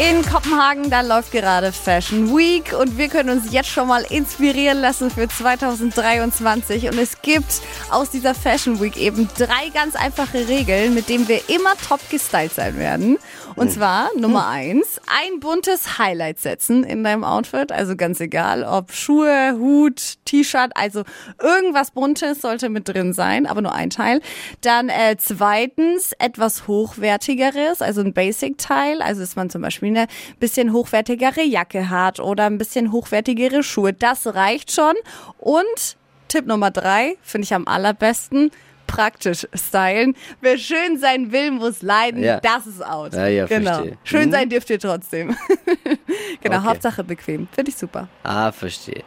In Kopenhagen, da läuft gerade Fashion Week und wir können uns jetzt schon mal inspirieren lassen für 2023. Und es gibt aus dieser Fashion Week eben drei ganz einfache Regeln, mit denen wir immer top gestylt sein werden. Und zwar Nummer eins, ein buntes Highlight setzen in deinem Outfit. Also ganz egal, ob Schuhe, Hut, T-Shirt, also irgendwas Buntes sollte mit drin sein, aber nur ein Teil. Dann äh, zweitens etwas Hochwertigeres, also ein Basic-Teil. Also dass man zum Beispiel eine bisschen hochwertigere Jacke hat oder ein bisschen hochwertigere Schuhe. Das reicht schon. Und Tipp Nummer drei, finde ich am allerbesten, praktisch stylen. Wer schön sein will, muss leiden. Ja. Das ist out. Ja, ja, genau. verstehe. Schön Mhm. sein dürft ihr trotzdem. genau, Okay. Hauptsache bequem. Finde ich super. Ah, verstehe.